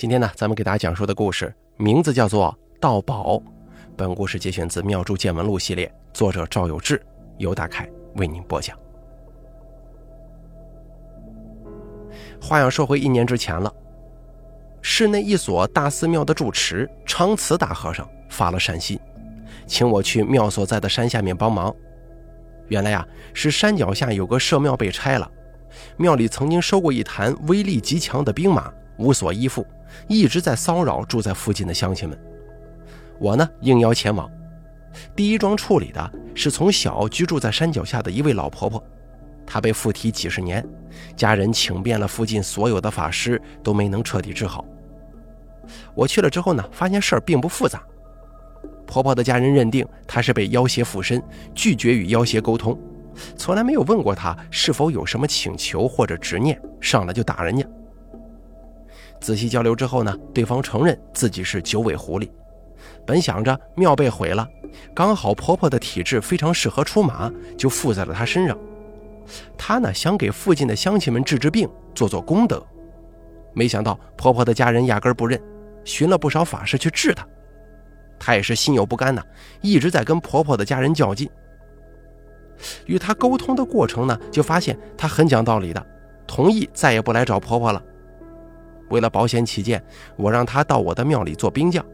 今天呢，咱们给大家讲述的故事名字叫做《盗宝》。本故事节选自《妙珠见闻录》系列，作者赵有志，由大凯为您播讲。话要说回一年之前了，市内一所大寺庙的住持长慈大和尚发了善心，请我去庙所在的山下面帮忙。原来呀，是山脚下有个社庙被拆了，庙里曾经收过一坛威力极强的兵马，无所依附。一直在骚扰住在附近的乡亲们，我呢应邀前往。第一桩处理的是从小居住在山脚下的一位老婆婆，她被附体几十年，家人请遍了附近所有的法师都没能彻底治好。我去了之后呢，发现事儿并不复杂。婆婆的家人认定她是被妖邪附身，拒绝与妖邪沟通，从来没有问过她是否有什么请求或者执念，上来就打人家。仔细交流之后呢，对方承认自己是九尾狐狸。本想着庙被毁了，刚好婆婆的体质非常适合出马，就附在了她身上。她呢想给附近的乡亲们治治病，做做功德。没想到婆婆的家人压根不认，寻了不少法师去治她。她也是心有不甘呐，一直在跟婆婆的家人较劲。与她沟通的过程呢，就发现她很讲道理的，同意再也不来找婆婆了。为了保险起见，我让她到我的庙里做兵将。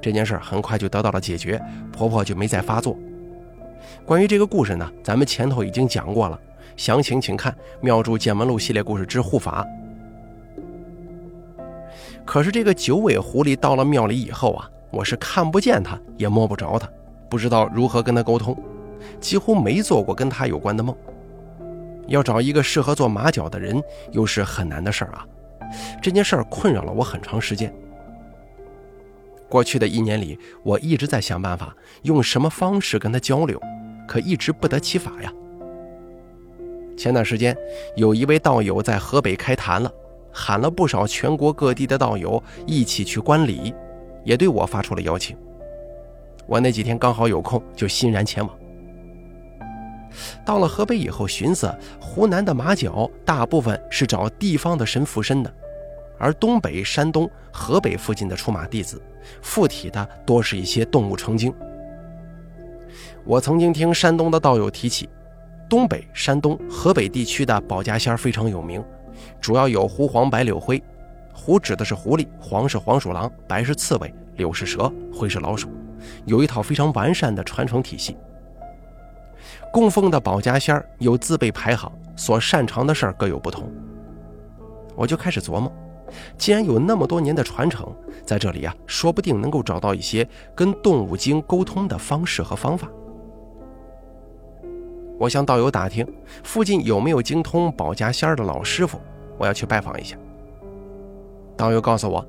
这件事很快就得到了解决，婆婆就没再发作。关于这个故事呢，咱们前头已经讲过了，详情请看《妙祝见闻录》系列故事之护法。可是这个九尾狐狸到了庙里以后啊，我是看不见它，也摸不着它，不知道如何跟它沟通，几乎没做过跟它有关的梦。要找一个适合做马脚的人，又是很难的事儿啊。这件事儿困扰了我很长时间。过去的一年里，我一直在想办法用什么方式跟他交流，可一直不得其法呀。前段时间，有一位道友在河北开坛了，喊了不少全国各地的道友一起去观礼，也对我发出了邀请。我那几天刚好有空，就欣然前往。到了河北以后，寻思湖南的马脚大部分是找地方的神附身的。而东北、山东、河北附近的出马弟子，附体的多是一些动物成精。我曾经听山东的道友提起，东北、山东、河北地区的保家仙非常有名，主要有狐、黄、白、柳、灰。狐指的是狐狸，黄是黄鼠狼，白是刺猬，柳是蛇，灰是老鼠，有一套非常完善的传承体系。供奉的保家仙儿有自备排行，所擅长的事儿各有不同。我就开始琢磨。既然有那么多年的传承，在这里啊，说不定能够找到一些跟动物精沟通的方式和方法。我向道友打听，附近有没有精通保家仙儿的老师傅，我要去拜访一下。道友告诉我，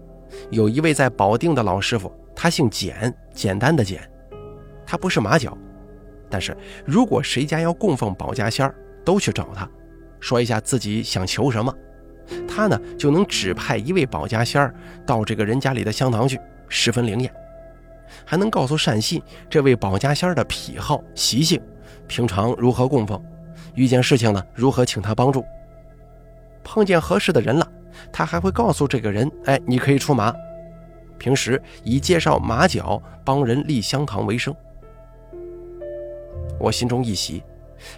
有一位在保定的老师傅，他姓简，简单的简，他不是马脚，但是如果谁家要供奉保家仙都去找他，说一下自己想求什么。他呢就能指派一位保家仙儿到这个人家里的香堂去，十分灵验，还能告诉善信这位保家仙儿的癖好习性，平常如何供奉，遇见事情呢如何请他帮助。碰见合适的人了，他还会告诉这个人：“哎，你可以出马。”平时以介绍马脚帮人立香堂为生。我心中一喜，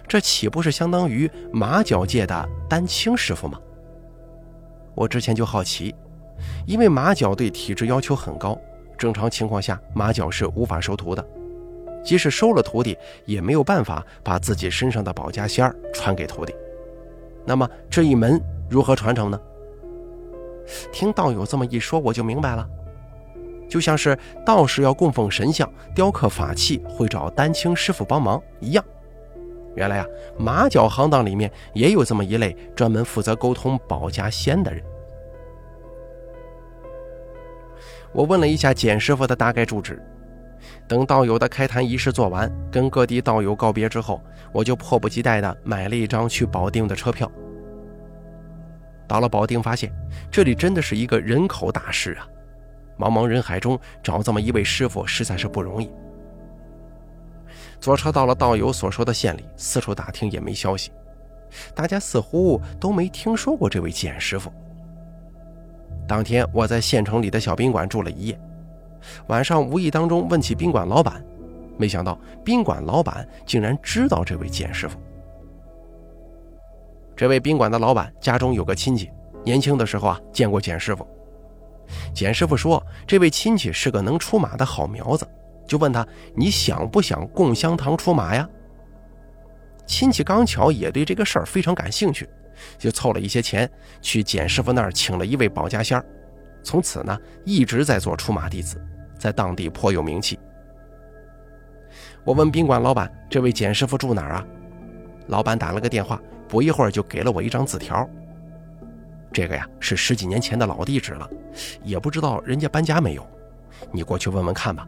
这岂不是相当于马脚界的丹青师傅吗？我之前就好奇，因为马脚对体质要求很高，正常情况下马脚是无法收徒的，即使收了徒弟，也没有办法把自己身上的保家仙儿传给徒弟。那么这一门如何传承呢？听道友这么一说，我就明白了，就像是道士要供奉神像、雕刻法器，会找丹青师傅帮忙一样。原来啊，马脚行当里面也有这么一类专门负责沟通保家仙的人。我问了一下简师傅的大概住址，等道友的开坛仪式做完，跟各地道友告别之后，我就迫不及待的买了一张去保定的车票。到了保定，发现这里真的是一个人口大市啊，茫茫人海中找这么一位师傅实在是不容易。坐车到了道友所说的县里，四处打听也没消息，大家似乎都没听说过这位简师傅。当天我在县城里的小宾馆住了一夜，晚上无意当中问起宾馆老板，没想到宾馆老板竟然知道这位简师傅。这位宾馆的老板家中有个亲戚，年轻的时候啊见过简师傅。简师傅说，这位亲戚是个能出马的好苗子，就问他：“你想不想供香堂出马呀？”亲戚刚巧也对这个事儿非常感兴趣，就凑了一些钱去简师傅那儿请了一位保家仙儿，从此呢一直在做出马弟子，在当地颇有名气。我问宾馆老板：“这位简师傅住哪儿啊？”老板打了个电话，不一会儿就给了我一张字条。这个呀是十几年前的老地址了，也不知道人家搬家没有。你过去问问看吧。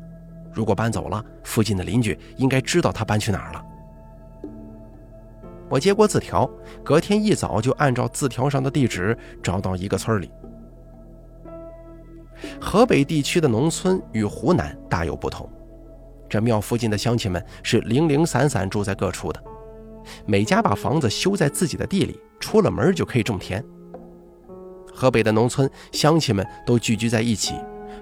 如果搬走了，附近的邻居应该知道他搬去哪儿了。我接过字条，隔天一早就按照字条上的地址找到一个村里。河北地区的农村与湖南大有不同，这庙附近的乡亲们是零零散散住在各处的，每家把房子修在自己的地里，出了门就可以种田。河北的农村乡亲们都聚居在一起，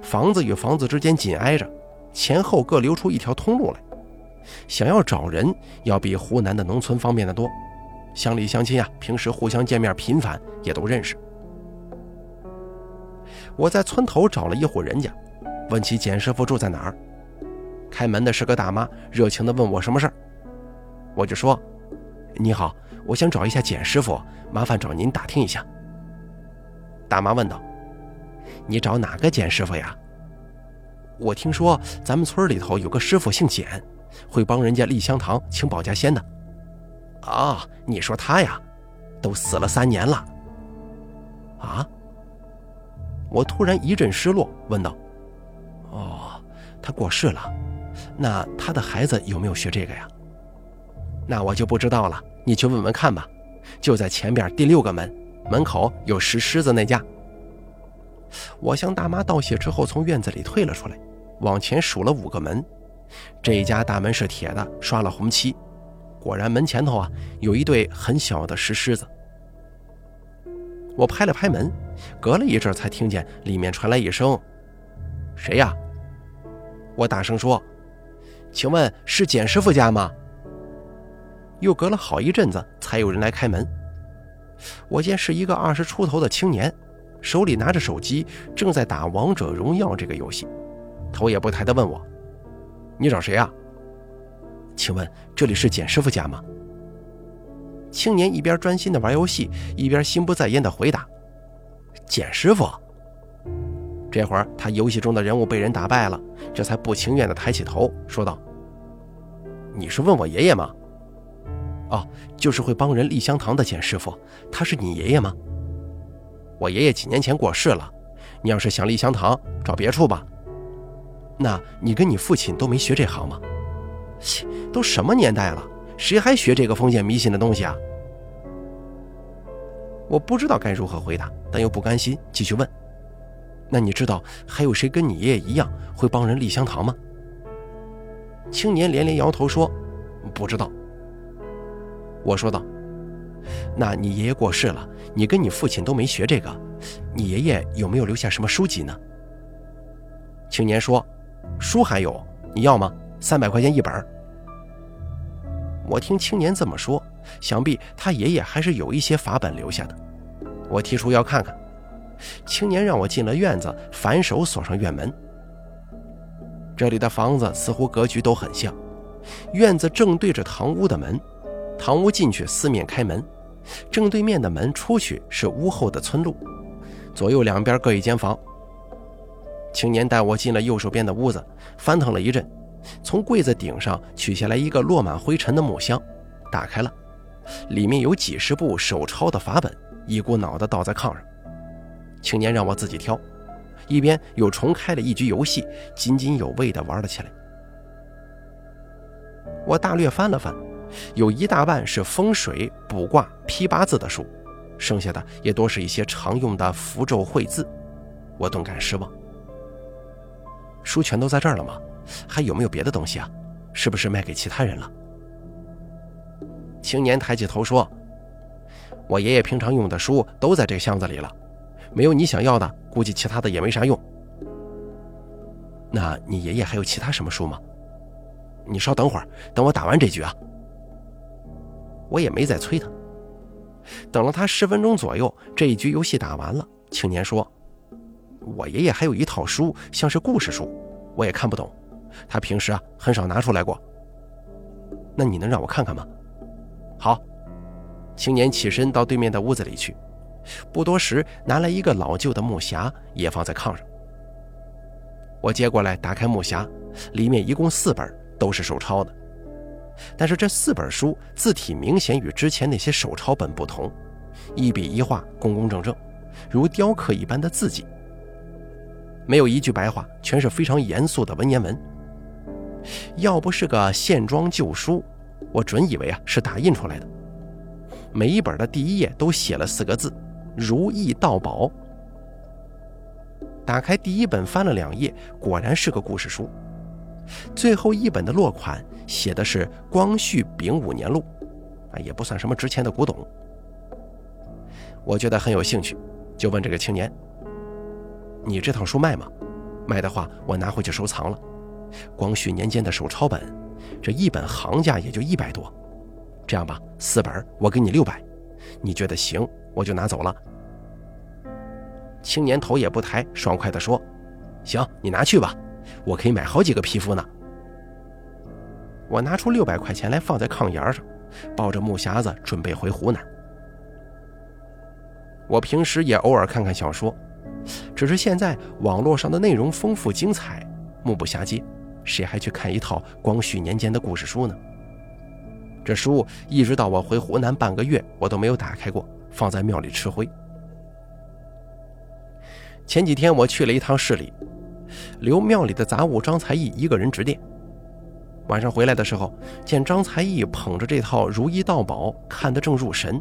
房子与房子之间紧挨着，前后各留出一条通路来。想要找人，要比湖南的农村方便得多。乡里乡亲啊，平时互相见面频繁，也都认识。我在村头找了一户人家，问起简师傅住在哪儿。开门的是个大妈，热情地问我什么事儿。我就说：“你好，我想找一下简师傅，麻烦找您打听一下。”大妈问道：“你找哪个简师傅呀？”我听说咱们村里头有个师傅姓简，会帮人家立香堂、请保家仙的。啊，你说他呀，都死了三年了。啊！我突然一阵失落，问道：“哦，他过世了，那他的孩子有没有学这个呀？”那我就不知道了，你去问问看吧。就在前边第六个门。门口有石狮子那家。我向大妈道谢之后，从院子里退了出来，往前数了五个门。这一家大门是铁的，刷了红漆。果然，门前头啊有一对很小的石狮子。我拍了拍门，隔了一阵才听见里面传来一声：“谁呀？”我大声说：“请问是简师傅家吗？”又隔了好一阵子，才有人来开门。我见是一个二十出头的青年，手里拿着手机，正在打王者荣耀这个游戏，头也不抬地问我：“你找谁啊？”请问这里是简师傅家吗？青年一边专心地玩游戏，一边心不在焉地回答：“简师傅。”这会儿他游戏中的人物被人打败了，这才不情愿地抬起头说道：“你是问我爷爷吗？”哦，就是会帮人立香堂的简师傅，他是你爷爷吗？我爷爷几年前过世了，你要是想立香堂，找别处吧。那你跟你父亲都没学这行吗？切，都什么年代了，谁还学这个封建迷信的东西啊？我不知道该如何回答，但又不甘心，继续问：那你知道还有谁跟你爷爷一样会帮人立香堂吗？青年连连摇头说：不知道。我说道：“那你爷爷过世了，你跟你父亲都没学这个，你爷爷有没有留下什么书籍呢？”青年说：“书还有，你要吗？三百块钱一本。”我听青年这么说，想必他爷爷还是有一些法本留下的。我提出要看看，青年让我进了院子，反手锁上院门。这里的房子似乎格局都很像，院子正对着堂屋的门。堂屋进去，四面开门，正对面的门出去是屋后的村路，左右两边各一间房。青年带我进了右手边的屋子，翻腾了一阵，从柜子顶上取下来一个落满灰尘的木箱，打开了，里面有几十部手抄的法本，一股脑的倒在炕上。青年让我自己挑，一边又重开了一局游戏，津津有味地玩了起来。我大略翻了翻。有一大半是风水、卜卦、批八字的书，剩下的也多是一些常用的符咒绘字，我顿感失望。书全都在这儿了吗？还有没有别的东西啊？是不是卖给其他人了？青年抬起头说：“我爷爷平常用的书都在这个箱子里了，没有你想要的，”估计其他的也没啥用。那你爷爷还有其他什么书吗？你稍等会儿，等我打完这局啊。我也没再催他，等了他十分钟左右，这一局游戏打完了。青年说：“我爷爷还有一套书，像是故事书，我也看不懂。他平时啊很少拿出来过。那你能让我看看吗？”好。青年起身到对面的屋子里去，不多时拿来一个老旧的木匣，也放在炕上。我接过来，打开木匣，里面一共四本，都是手抄的。但是这四本书字体明显与之前那些手抄本不同，一笔一画工工正正，如雕刻一般的字迹，没有一句白话，全是非常严肃的文言文。要不是个线装旧书，我准以为啊是打印出来的。每一本的第一页都写了四个字：“如意到宝。”打开第一本，翻了两页，果然是个故事书。最后一本的落款写的是“光绪丙午年录”，啊，也不算什么值钱的古董。我觉得很有兴趣，就问这个青年：“你这套书卖吗？卖的话，我拿回去收藏了。光绪年间的手抄本，这一本行价也就一百多。这样吧，四本我给你六百，你觉得行，我就拿走了。”青年头也不抬，爽快地说：“行，你拿去吧，我可以买好几个皮肤呢。”我拿出六百块钱来放在炕沿上，抱着木匣子准备回湖南。我平时也偶尔看看小说，只是现在网络上的内容丰富精彩，目不暇接，谁还去看一套光绪年间的故事书呢？这书一直到我回湖南半个月，我都没有打开过，放在庙里吃灰。前几天我去了一趟市里，留庙里的杂物张才义一个人值店。晚上回来的时候，见张才义捧着这套《如意道宝》，看得正入神。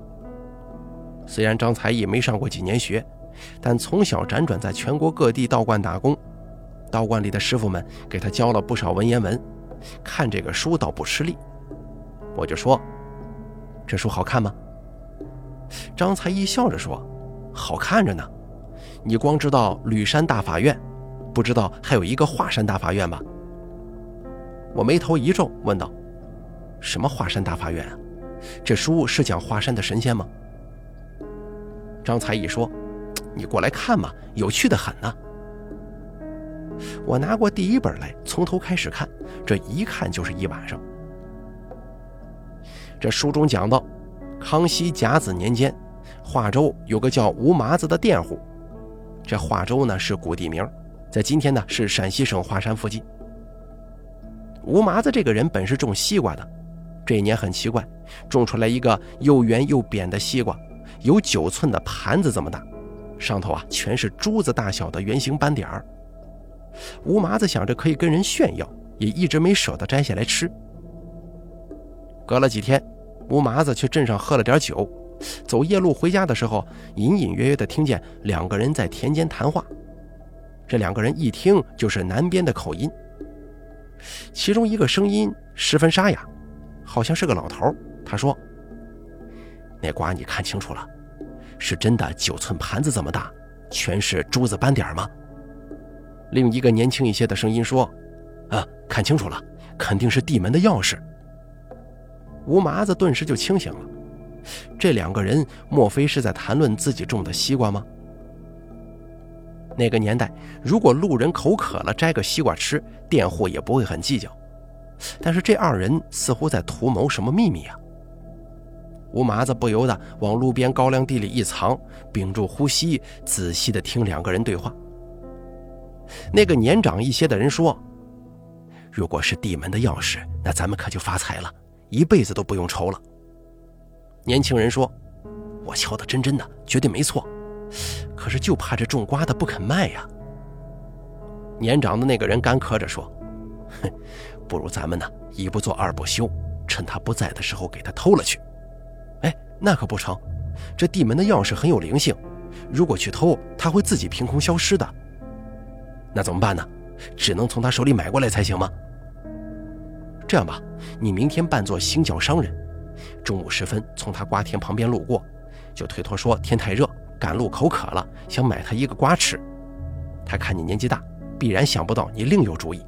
虽然张才义没上过几年学，但从小辗转在全国各地道观打工，道观里的师傅们给他教了不少文言文，看这个书倒不吃力。我就说：“这书好看吗？”张才义笑着说：“好看着呢。”你光知道吕山大法院，不知道还有一个华山大法院吧？我眉头一皱，问道：“什么华山大法院啊？这书是讲华山的神仙吗？”张才义说：“你过来看嘛，有趣的很呢。”我拿过第一本来，从头开始看，这一看就是一晚上。这书中讲到，康熙甲子年间，华州有个叫吴麻子的佃户。这华州呢是古地名，在今天呢是陕西省华山附近。吴麻子这个人本是种西瓜的，这一年很奇怪，种出来一个又圆又扁的西瓜，有九寸的盘子这么大，上头啊全是珠子大小的圆形斑点儿。吴麻子想着可以跟人炫耀，也一直没舍得摘下来吃。隔了几天，吴麻子去镇上喝了点酒。走夜路回家的时候，隐隐约约地听见两个人在田间谈话。这两个人一听就是南边的口音。其中一个声音十分沙哑，好像是个老头。他说：“那瓜你看清楚了，是真的九寸盘子这么大，全是珠子斑点吗？”另一个年轻一些的声音说：“啊，看清楚了，肯定是地门的钥匙。”吴麻子顿时就清醒了。这两个人莫非是在谈论自己种的西瓜吗？那个年代，如果路人口渴了摘个西瓜吃，佃户也不会很计较。但是这二人似乎在图谋什么秘密啊！吴麻子不由得往路边高粱地里一藏，屏住呼吸，仔细地听两个人对话。那个年长一些的人说：“如果是地门的钥匙，那咱们可就发财了，一辈子都不用愁了。”年轻人说：“我敲的真真的，绝对没错。可是就怕这种瓜的不肯卖呀。”年长的那个人干咳着说：“哼，不如咱们呢，一不做二不休，趁他不在的时候给他偷了去。哎，那可不成，这地门的钥匙很有灵性，如果去偷，他会自己凭空消失的。那怎么办呢？只能从他手里买过来才行吗？这样吧，你明天扮作行脚商人。”中午时分，从他瓜田旁边路过，就推脱说天太热，赶路口渴了，想买他一个瓜吃。他看你年纪大，必然想不到你另有主意。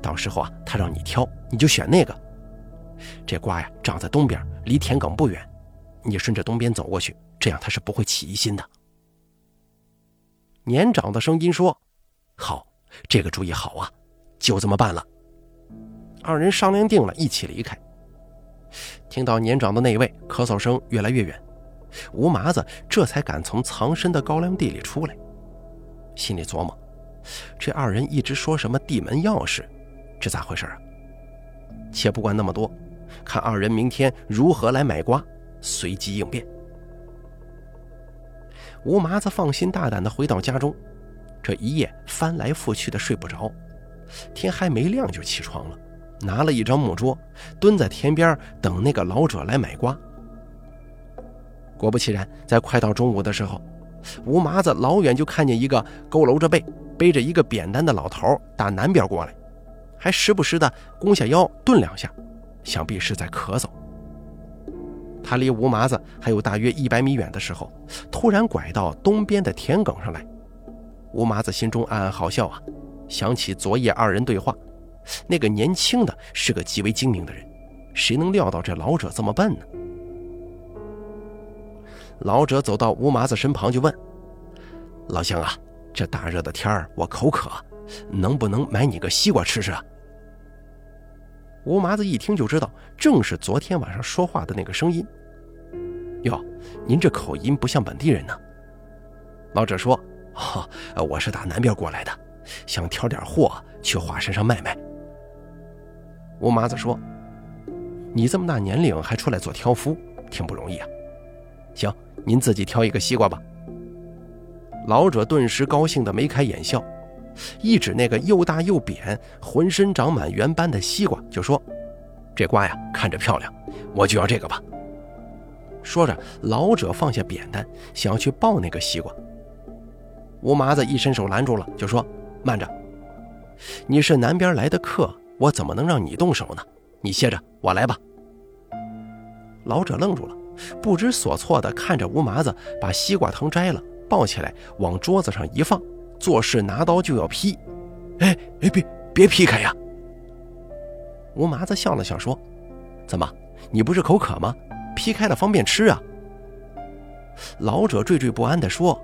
到时候啊，他让你挑，你就选那个。这瓜呀，长在东边，离田埂不远。你顺着东边走过去，这样他是不会起疑心的。年长的声音说：“好，这个主意好啊，就这么办了。”二人商量定了，一起离开。听到年长的那位咳嗽声越来越远，吴麻子这才敢从藏身的高粱地里出来，心里琢磨：这二人一直说什么地门钥匙，这咋回事啊？且不管那么多，看二人明天如何来买瓜。随机应变。吴麻子放心大胆地回到家中，这一夜翻来覆去的睡不着，天还没亮就起床了，拿了一张木桌，蹲在田边等那个老者来买瓜。果不其然，在快到中午的时候，吴麻子老远就看见一个佝偻着背、背着一个扁担的老头打南边过来，还时不时的弓下腰顿两下，想必是在咳嗽。他离吴麻子还有大约一百米远的时候，突然拐到东边的田埂上来。吴麻子心中暗暗好笑啊，想起昨夜二人对话，那个年轻的是个极为精明的人，谁能料到这老者这么笨呢？老者走到吴麻子身旁就问：“老乡啊，这大热的天儿我口渴，能不能买你个西瓜吃吃啊？”吴麻子一听就知道，正是昨天晚上说话的那个声音。哟，您这口音不像本地人呢。老者说：“哈，我是打南边过来的，想挑点货去华山上卖卖。”吴麻子说：“你这么大年龄还出来做挑夫，挺不容易啊。行，您自己挑一个西瓜吧。”老者顿时高兴的眉开眼笑。一指那个又大又扁、浑身长满圆斑的西瓜，就说：“这瓜呀，看着漂亮，我就要这个吧。”说着，老者放下扁担，想要去抱那个西瓜。吴麻子一伸手拦住了，就说：“慢着，你是南边来的客，我怎么能让你动手呢？你歇着，我来吧。”老者愣住了，不知所措地看着吴麻子把西瓜藤摘了，抱起来往桌子上一放。做事拿刀就要劈，哎哎，别别劈开呀！吴麻子笑了笑说：“怎么，你不是口渴吗？劈开了方便吃啊。”老者惴惴不安地说：“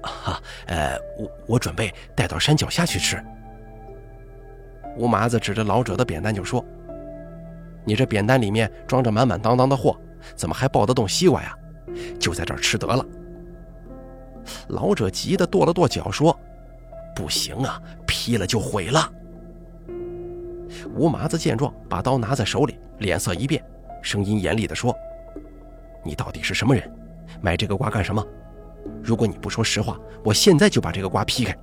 啊，呃，我我准备带到山脚下去吃。”吴麻子指着老者的扁担就说：“你这扁担里面装着满满当当的货，怎么还抱得动西瓜呀？就在这儿吃得了。”老者急得跺了跺脚，说：“不行啊，劈了就毁了。”吴麻子见状，把刀拿在手里，脸色一变，声音严厉地说：“你到底是什么人？买这个瓜干什么？如果你不说实话，我现在就把这个瓜劈开。”“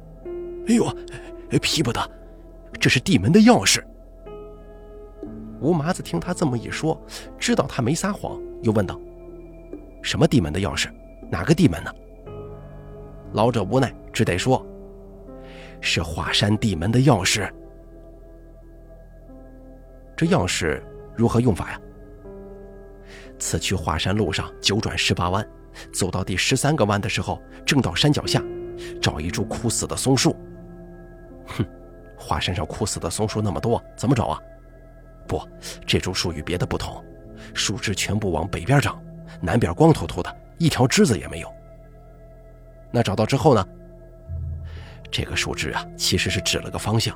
哎呦，劈不得，这是地门的钥匙。”吴麻子听他这么一说，知道他没撒谎，又问道：“什么地门的钥匙？哪个地门呢？”老者无奈，只得说：“是华山地门的钥匙。这钥匙如何用法呀？此去华山路上九转十八弯，走到第十三个弯的时候，正到山脚下，找一株枯死的松树。哼，华山上枯死的松树那么多，怎么找啊？不，这株树与别的不同，树枝全部往北边长，南边光秃秃的，一条枝子也没有。”那找到之后呢？这个树枝啊，其实是指了个方向，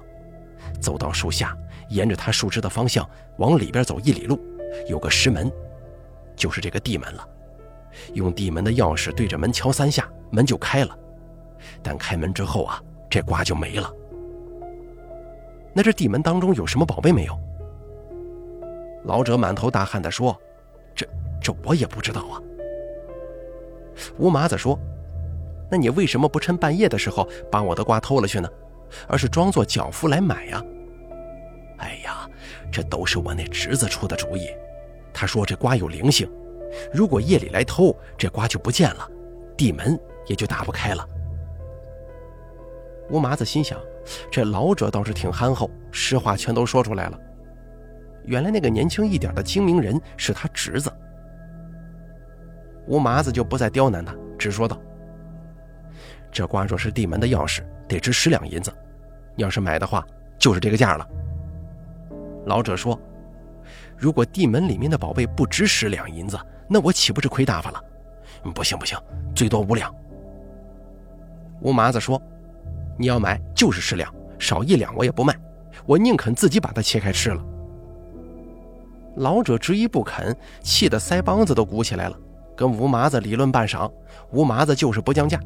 走到树下，沿着它树枝的方向往里边走一里路，有个石门，就是这个地门了。用地门的钥匙对着门敲三下，门就开了。但开门之后啊，这瓜就没了。那这地门当中有什么宝贝没有？老者满头大汗地说：“这这我也不知道啊。”吴麻子说。那你为什么不趁半夜的时候把我的瓜偷了去呢？而是装作脚夫来买呀？哎呀，这都是我那侄子出的主意。他说这瓜有灵性，如果夜里来偷，这瓜就不见了，地门也就打不开了。吴麻子心想，这老者倒是挺憨厚，实话全都说出来了。原来那个年轻一点的精明人是他侄子。吴麻子就不再刁难他，只说道。这瓜若是地门的钥匙，得值十两银子。要是买的话，就是这个价了。”老者说：“如果地门里面的宝贝不值十两银子，那我岂不是亏大发了？不行不行，最多五两。”吴麻子说：“你要买就是十两，少一两我也不卖，我宁肯自己把它切开吃了。”老者执意不肯，气得腮帮子都鼓起来了，跟吴麻子理论半晌，吴麻子就是不降价。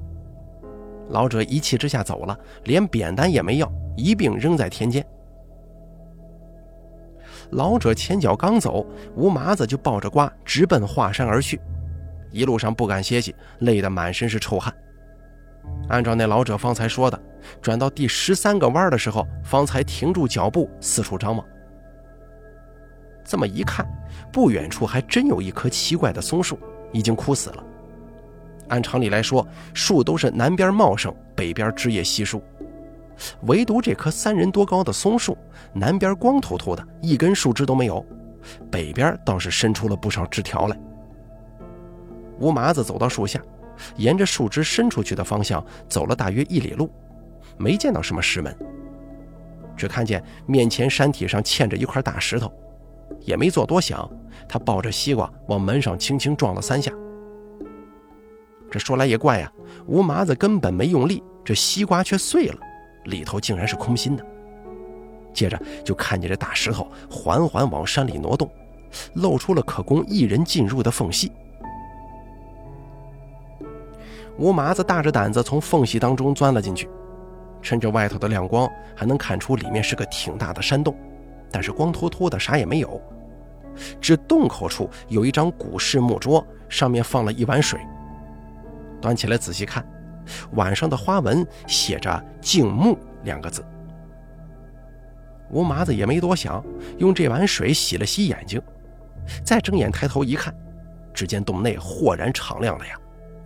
老者一气之下走了，连扁担也没要，一并扔在田间。老者前脚刚走，吴麻子就抱着瓜直奔华山而去，一路上不敢歇息，累得满身是臭汗。按照那老者方才说的，转到第十三个弯的时候，方才停住脚步，四处张望。这么一看，不远处还真有一棵奇怪的松树，已经枯死了。按常理来说，树都是南边茂盛，北边枝叶稀疏。唯独这棵三人多高的松树，南边光秃秃的，一根树枝都没有；北边倒是伸出了不少枝条来。吴麻子走到树下，沿着树枝伸出去的方向走了大约一里路，没见到什么石门，只看见面前山体上嵌着一块大石头，也没做多想，他抱着西瓜往门上轻轻撞了三下。这说来也怪呀，吴麻子根本没用力，这西瓜却碎了。里头竟然是空心的。接着就看见这大石头缓缓往山里挪动，露出了可供一人进入的缝隙。吴麻子大着胆子从缝隙当中钻了进去，趁着外头的亮光，还能看出里面是个挺大的山洞，但是光秃秃的，啥也没有。只洞口处有一张古式木桌，上面放了一碗水。端起来仔细看。碗上的花纹写着“静木”两个字。吴麻子也没多想，用这碗水洗了洗眼睛，再睁眼抬头一看，只见洞内豁然敞亮了呀，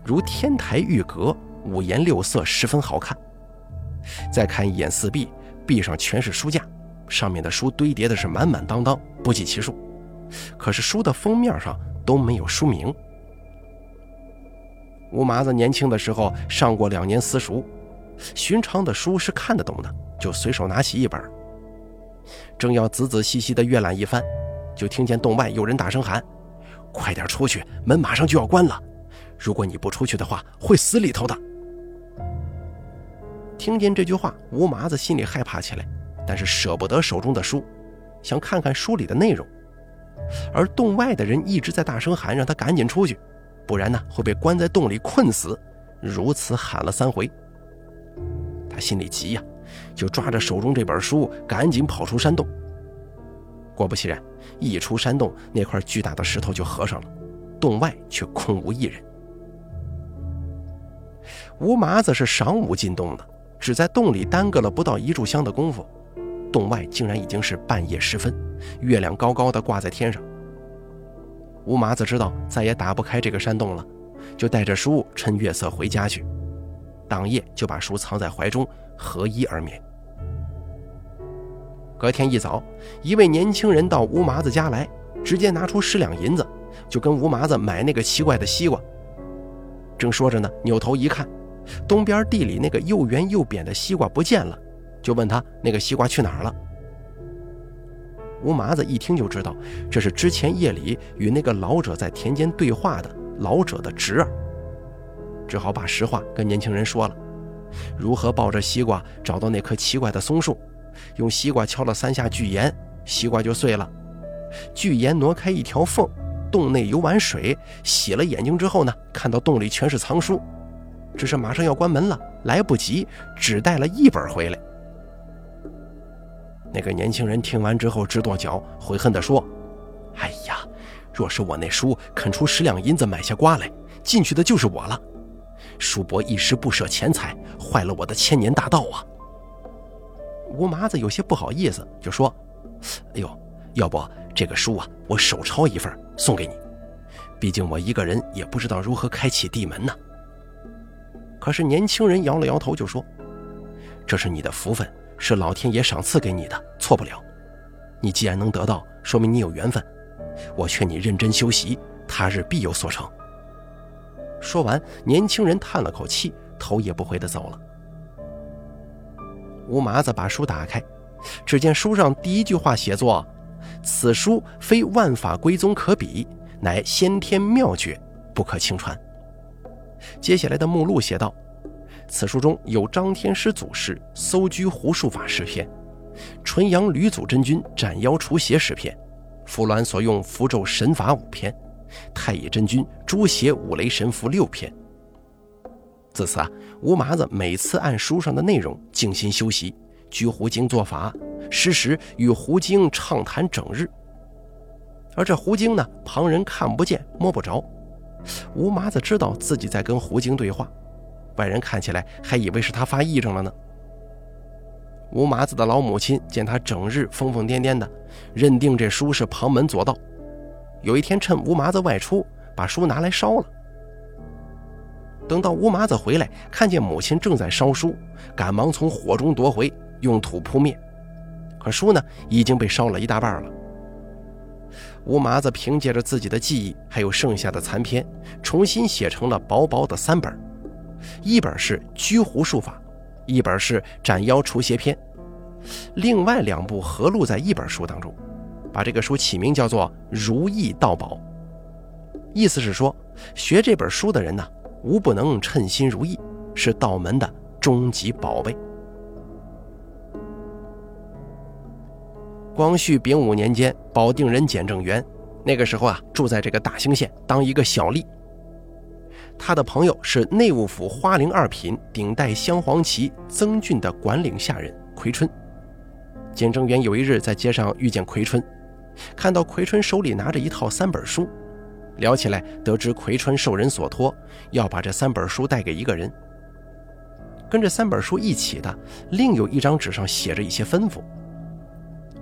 如天台玉阁，五颜六色，十分好看。再看一眼四壁，壁上全是书架，上面的书堆叠的是满满当当，不计其数。可是书的封面上都没有书名。吴麻子年轻的时候上过两年私塾，寻常的书是看得懂的，就随手拿起一本，正要仔仔细细的阅览一番，就听见洞外有人大声喊：“快点出去，门马上就要关了！如果你不出去的话，会死里头的。”听见这句话，吴麻子心里害怕起来，但是舍不得手中的书，想看看书里的内容，而洞外的人一直在大声喊，让他赶紧出去。不然呢，会被关在洞里困死。如此喊了三回，他心里急呀，就抓着手中这本书，赶紧跑出山洞。果不其然，一出山洞，那块巨大的石头就合上了，洞外却空无一人。吴麻子是晌午进洞的，只在洞里耽搁了不到一炷香的功夫，洞外竟然已经是半夜时分，月亮高高的挂在天上。吴麻子知道再也打不开这个山洞了，就带着书趁月色回家去。当夜就把书藏在怀中，合衣而眠。隔天一早，一位年轻人到吴麻子家来，直接拿出十两银子，就跟吴麻子买那个奇怪的西瓜。正说着呢，扭头一看，东边地里那个又圆又扁的西瓜不见了，就问他那个西瓜去哪儿了。吴麻子一听就知道，这是之前夜里与那个老者在田间对话的老者的侄儿，只好把实话跟年轻人说了，如何抱着西瓜找到那棵奇怪的松树，用西瓜敲了三下巨岩，西瓜就碎了，巨岩挪开一条缝，洞内有碗水，洗了眼睛之后呢，看到洞里全是藏书，只是马上要关门了，来不及，只带了一本回来。那个年轻人听完之后直跺脚，悔恨地说：“哎呀，若是我那叔肯出十两银子买下瓜来，进去的就是我了。叔伯一时不舍钱财，坏了我的千年大道啊！”吴麻子有些不好意思，就说：“哎呦，要不这个书啊，我手抄一份送给你。毕竟我一个人也不知道如何开启地门呢。”可是年轻人摇了摇头，就说：“这是你的福分。”是老天爷赏赐给你的，错不了。你既然能得到，说明你有缘分。我劝你认真修习，他日必有所成。说完，年轻人叹了口气，头也不回地走了。吴麻子把书打开，只见书上第一句话写作：“此书非万法归宗可比，乃先天妙诀，不可轻传。”接下来的目录写道：“此书中有张天师祖师搜居胡术法十篇，纯阳吕祖真君斩妖除邪十篇，符鸾所用符咒神法五篇，太乙真君诛邪五雷神符六篇。”自此啊，吴麻子每次按书上的内容静心修习，居胡经做法，时时与胡经畅谈整日。而这胡经呢，旁人看不见摸不着，吴麻子知道自己在跟胡经对话，外人看起来还以为是他发癔症了呢。吴麻子的老母亲见他整日疯疯癫癫的，认定这书是旁门左道，有一天趁吴麻子外出，把书拿来烧了。等到吴麻子回来，看见母亲正在烧书，赶忙从火中夺回，用土扑灭。可书呢，已经被烧了一大半了。吴麻子凭借着自己的记忆，还有剩下的残篇，重新写成了薄薄的三本，一本是《居胡术法》，一本是《斩妖除邪篇》，另外两部合录在一本书当中，把这个书起名叫做《如意道宝》，意思是说，学这本书的人呢。无不能称心如意，是道门的终极宝贝。光绪丙午年间，保定人简正元，那个时候啊，住在这个大兴县当一个小吏。他的朋友是内务府花翎二品顶戴镶黄旗曾俊的管领下人奎春。简正元有一日在街上遇见奎春，看到奎春手里拿着一套三本书。聊起来，得知奎春受人所托，要把这三本书带给一个人。跟这三本书一起的，另有一张纸上写着一些吩咐。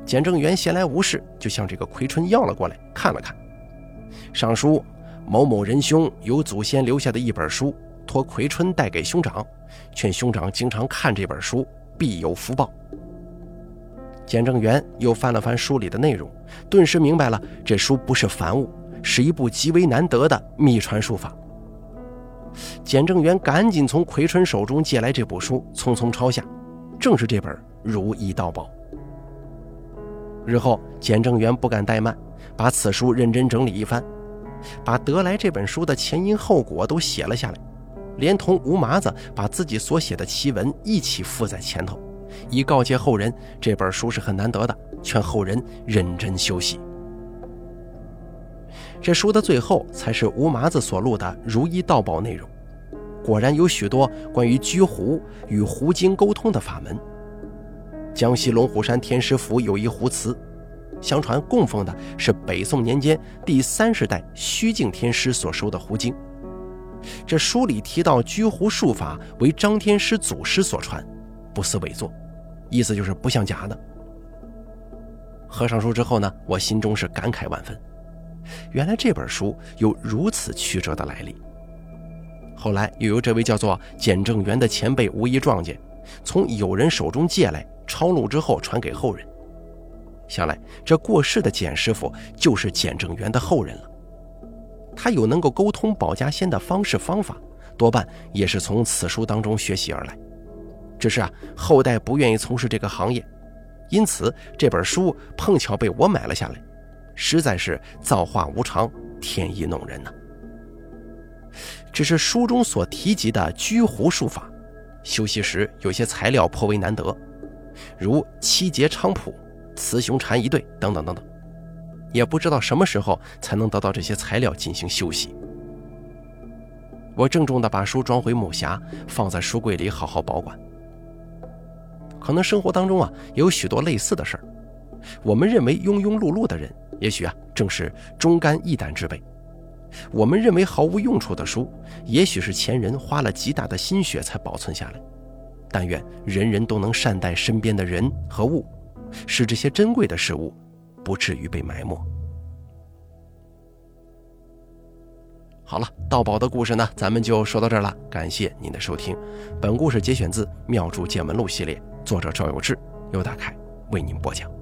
简正元闲来无事，就向这个奎春要了过来，看了看。上书某某仁兄有祖先留下的一本书，托奎春带给兄长，劝兄长经常看这本书，必有福报。简正元又翻了翻书里的内容，顿时明白了，这书不是凡物。是一部极为难得的秘传书法。简正元赶紧从奎春手中借来这部书，匆匆抄下，正是这本《如意道宝》。日后，简正元不敢怠慢，把此书认真整理一番，把得来这本书的前因后果都写了下来，连同吴麻子把自己所写的奇文一起附在前头，以告诫后人这本书是很难得的，劝后人认真修习。这书的最后才是吴麻子所录的《如意道宝》内容，果然有许多关于居狐与狐精沟通的法门。江西龙虎山天师府有一狐祠，相传供奉的是北宋年间第三十代虚静天师所收的胡经。这书里提到居胡术法为张天师祖师所传，不似伪作，意思就是不像假的。合上书之后呢，我心中是感慨万分。原来这本书有如此曲折的来历。后来又由这位叫做简正元的前辈无意撞见，从友人手中借来抄录之后传给后人。想来这过世的简师傅就是简正元的后人了。他有能够沟通保家仙的方式方法，多半也是从此书当中学习而来。只是啊，后代不愿意从事这个行业，因此这本书碰巧被我买了下来。实在是造化无常，天意弄人呐。只是书中所提及的居胡术法，修习时有些材料颇为难得，如七节菖蒲、雌雄蝉一对等等等等，也不知道什么时候才能得到这些材料进行修习。我郑重地把书装回木匣，放在书柜里好好保管。可能生活当中啊，有许多类似的事儿，我们认为庸庸碌碌的人。也许啊，正是忠肝义胆之辈。我们认为毫无用处的书，也许是前人花了极大的心血才保存下来。但愿人人都能善待身边的人和物，使这些珍贵的事物不至于被埋没。好了，盗宝的故事呢，咱们就说到这儿了。感谢您的收听，本故事节选自《妙著见闻录》系列，作者赵有志，由大凯为您播讲。